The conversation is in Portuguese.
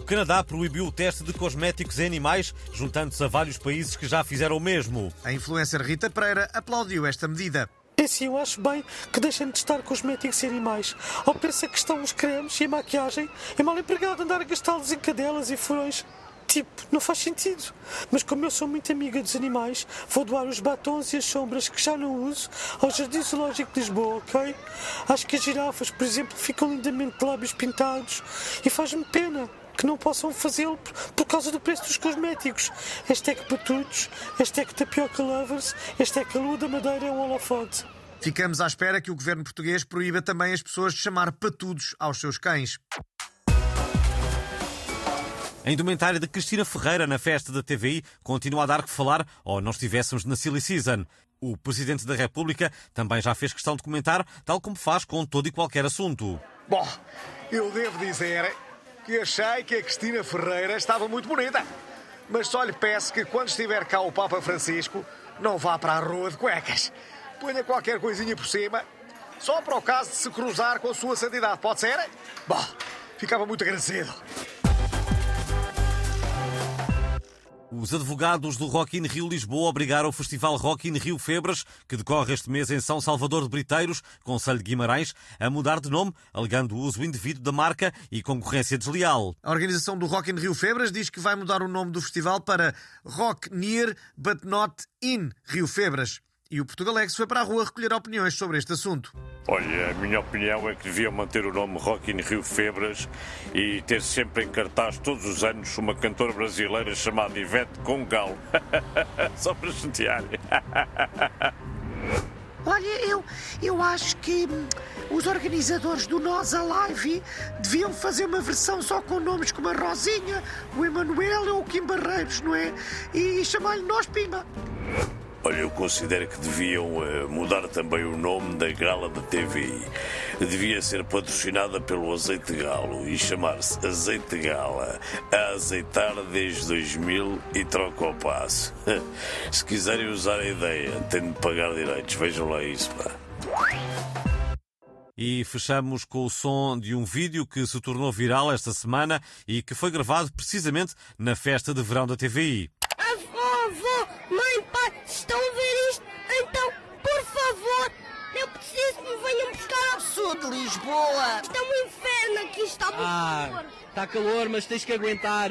Canadá proibiu o teste de cosméticos em animais, juntando-se a vários países que já fizeram o mesmo. A influencer Rita Pereira aplaudiu esta medida. É sim, eu acho bem que deixem de testar cosméticos em animais. Ao pensa que estão os cremes e a maquiagem, é mal empregado andar a gastá-los em cadelas e furões. Tipo, não faz sentido. Mas como eu sou muito amiga dos animais, vou doar os batons e as sombras que já não uso ao Jardim Zoológico de Lisboa, ok? Acho que as girafas, por exemplo, ficam lindamente de lábios pintados e faz-me pena que não possam fazê-lo por, causa do preço dos cosméticos. Hashtag patudos, hashtag tapioca lovers, hashtag a lua da madeira é um holofote. Ficamos à espera que o governo português proíba também as pessoas de chamar patudos aos seus cães. A indumentária de Cristina Ferreira na festa da TVI continua a dar que falar ou não estivéssemos na Silly Season. O Presidente da República também já fez questão de comentar, tal como faz com todo e qualquer assunto. Bom, eu devo dizer que achei que a Cristina Ferreira estava muito bonita. Mas só lhe peço que quando estiver cá o Papa Francisco, não vá para a rua de cuecas. Ponha qualquer coisinha por cima, só para o caso de se cruzar com a sua santidade. Pode ser? Bom, ficava muito agradecido. Os advogados do Rock in Rio Lisboa obrigaram o Festival Rock in Rio Febras, que decorre este mês em São Salvador de Briteiros, Conselho de Guimarães, a mudar de nome, alegando o uso indevido da marca e concorrência desleal. A organização do Rock in Rio Febras diz que vai mudar o nome do festival para Rock Near But Not In Rio Febras. E o Portugalex foi para a rua recolher opiniões sobre este assunto. Olha, a minha opinião é que deviam manter o nome Rock in Rio Febras e ter sempre em cartaz todos os anos uma cantora brasileira chamada Ivete Congal. Só para chatear. Olha, eu, eu acho que hum, os organizadores do Nós Alive deviam fazer uma versão só com nomes como a Rosinha, o Emanuel ou o Kim Barreiros, não é? E chamar-lhe Nós Pimba. Olha, eu considero que deviam eh, mudar também o nome da gala da TVI. Devia ser patrocinada pelo Azeite Galo e chamar-se Azeite Gala. A azeitar desde 2000 e troca o passo. Se quiserem usar a ideia, têm de pagar direitos. Vejam lá isso, pá. E fechamos com o som de um vídeo que se tornou viral esta semana e que foi gravado precisamente na festa de verão da TVI. Ah, está calor, mas tens que aguentar.